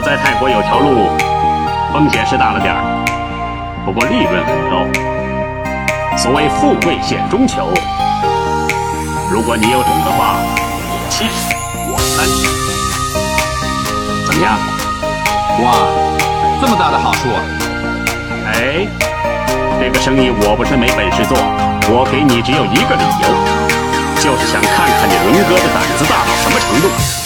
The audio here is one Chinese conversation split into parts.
在泰国有条路，风险是大了点儿，不过利润很高。所谓富贵险中求，如果你有种的话，七我三，怎么样？哇，这么大的好处！哎，这个生意我不是没本事做，我给你只有一个理由，就是想看看你龙哥的胆子大到什么程度。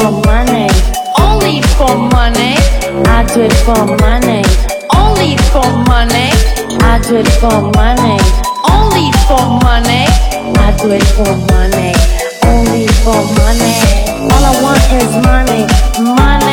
for money. Only for money. I do it for money. Only for money. I do it for money. Only for money. I do it for money. Only for money. All I want is money. Money.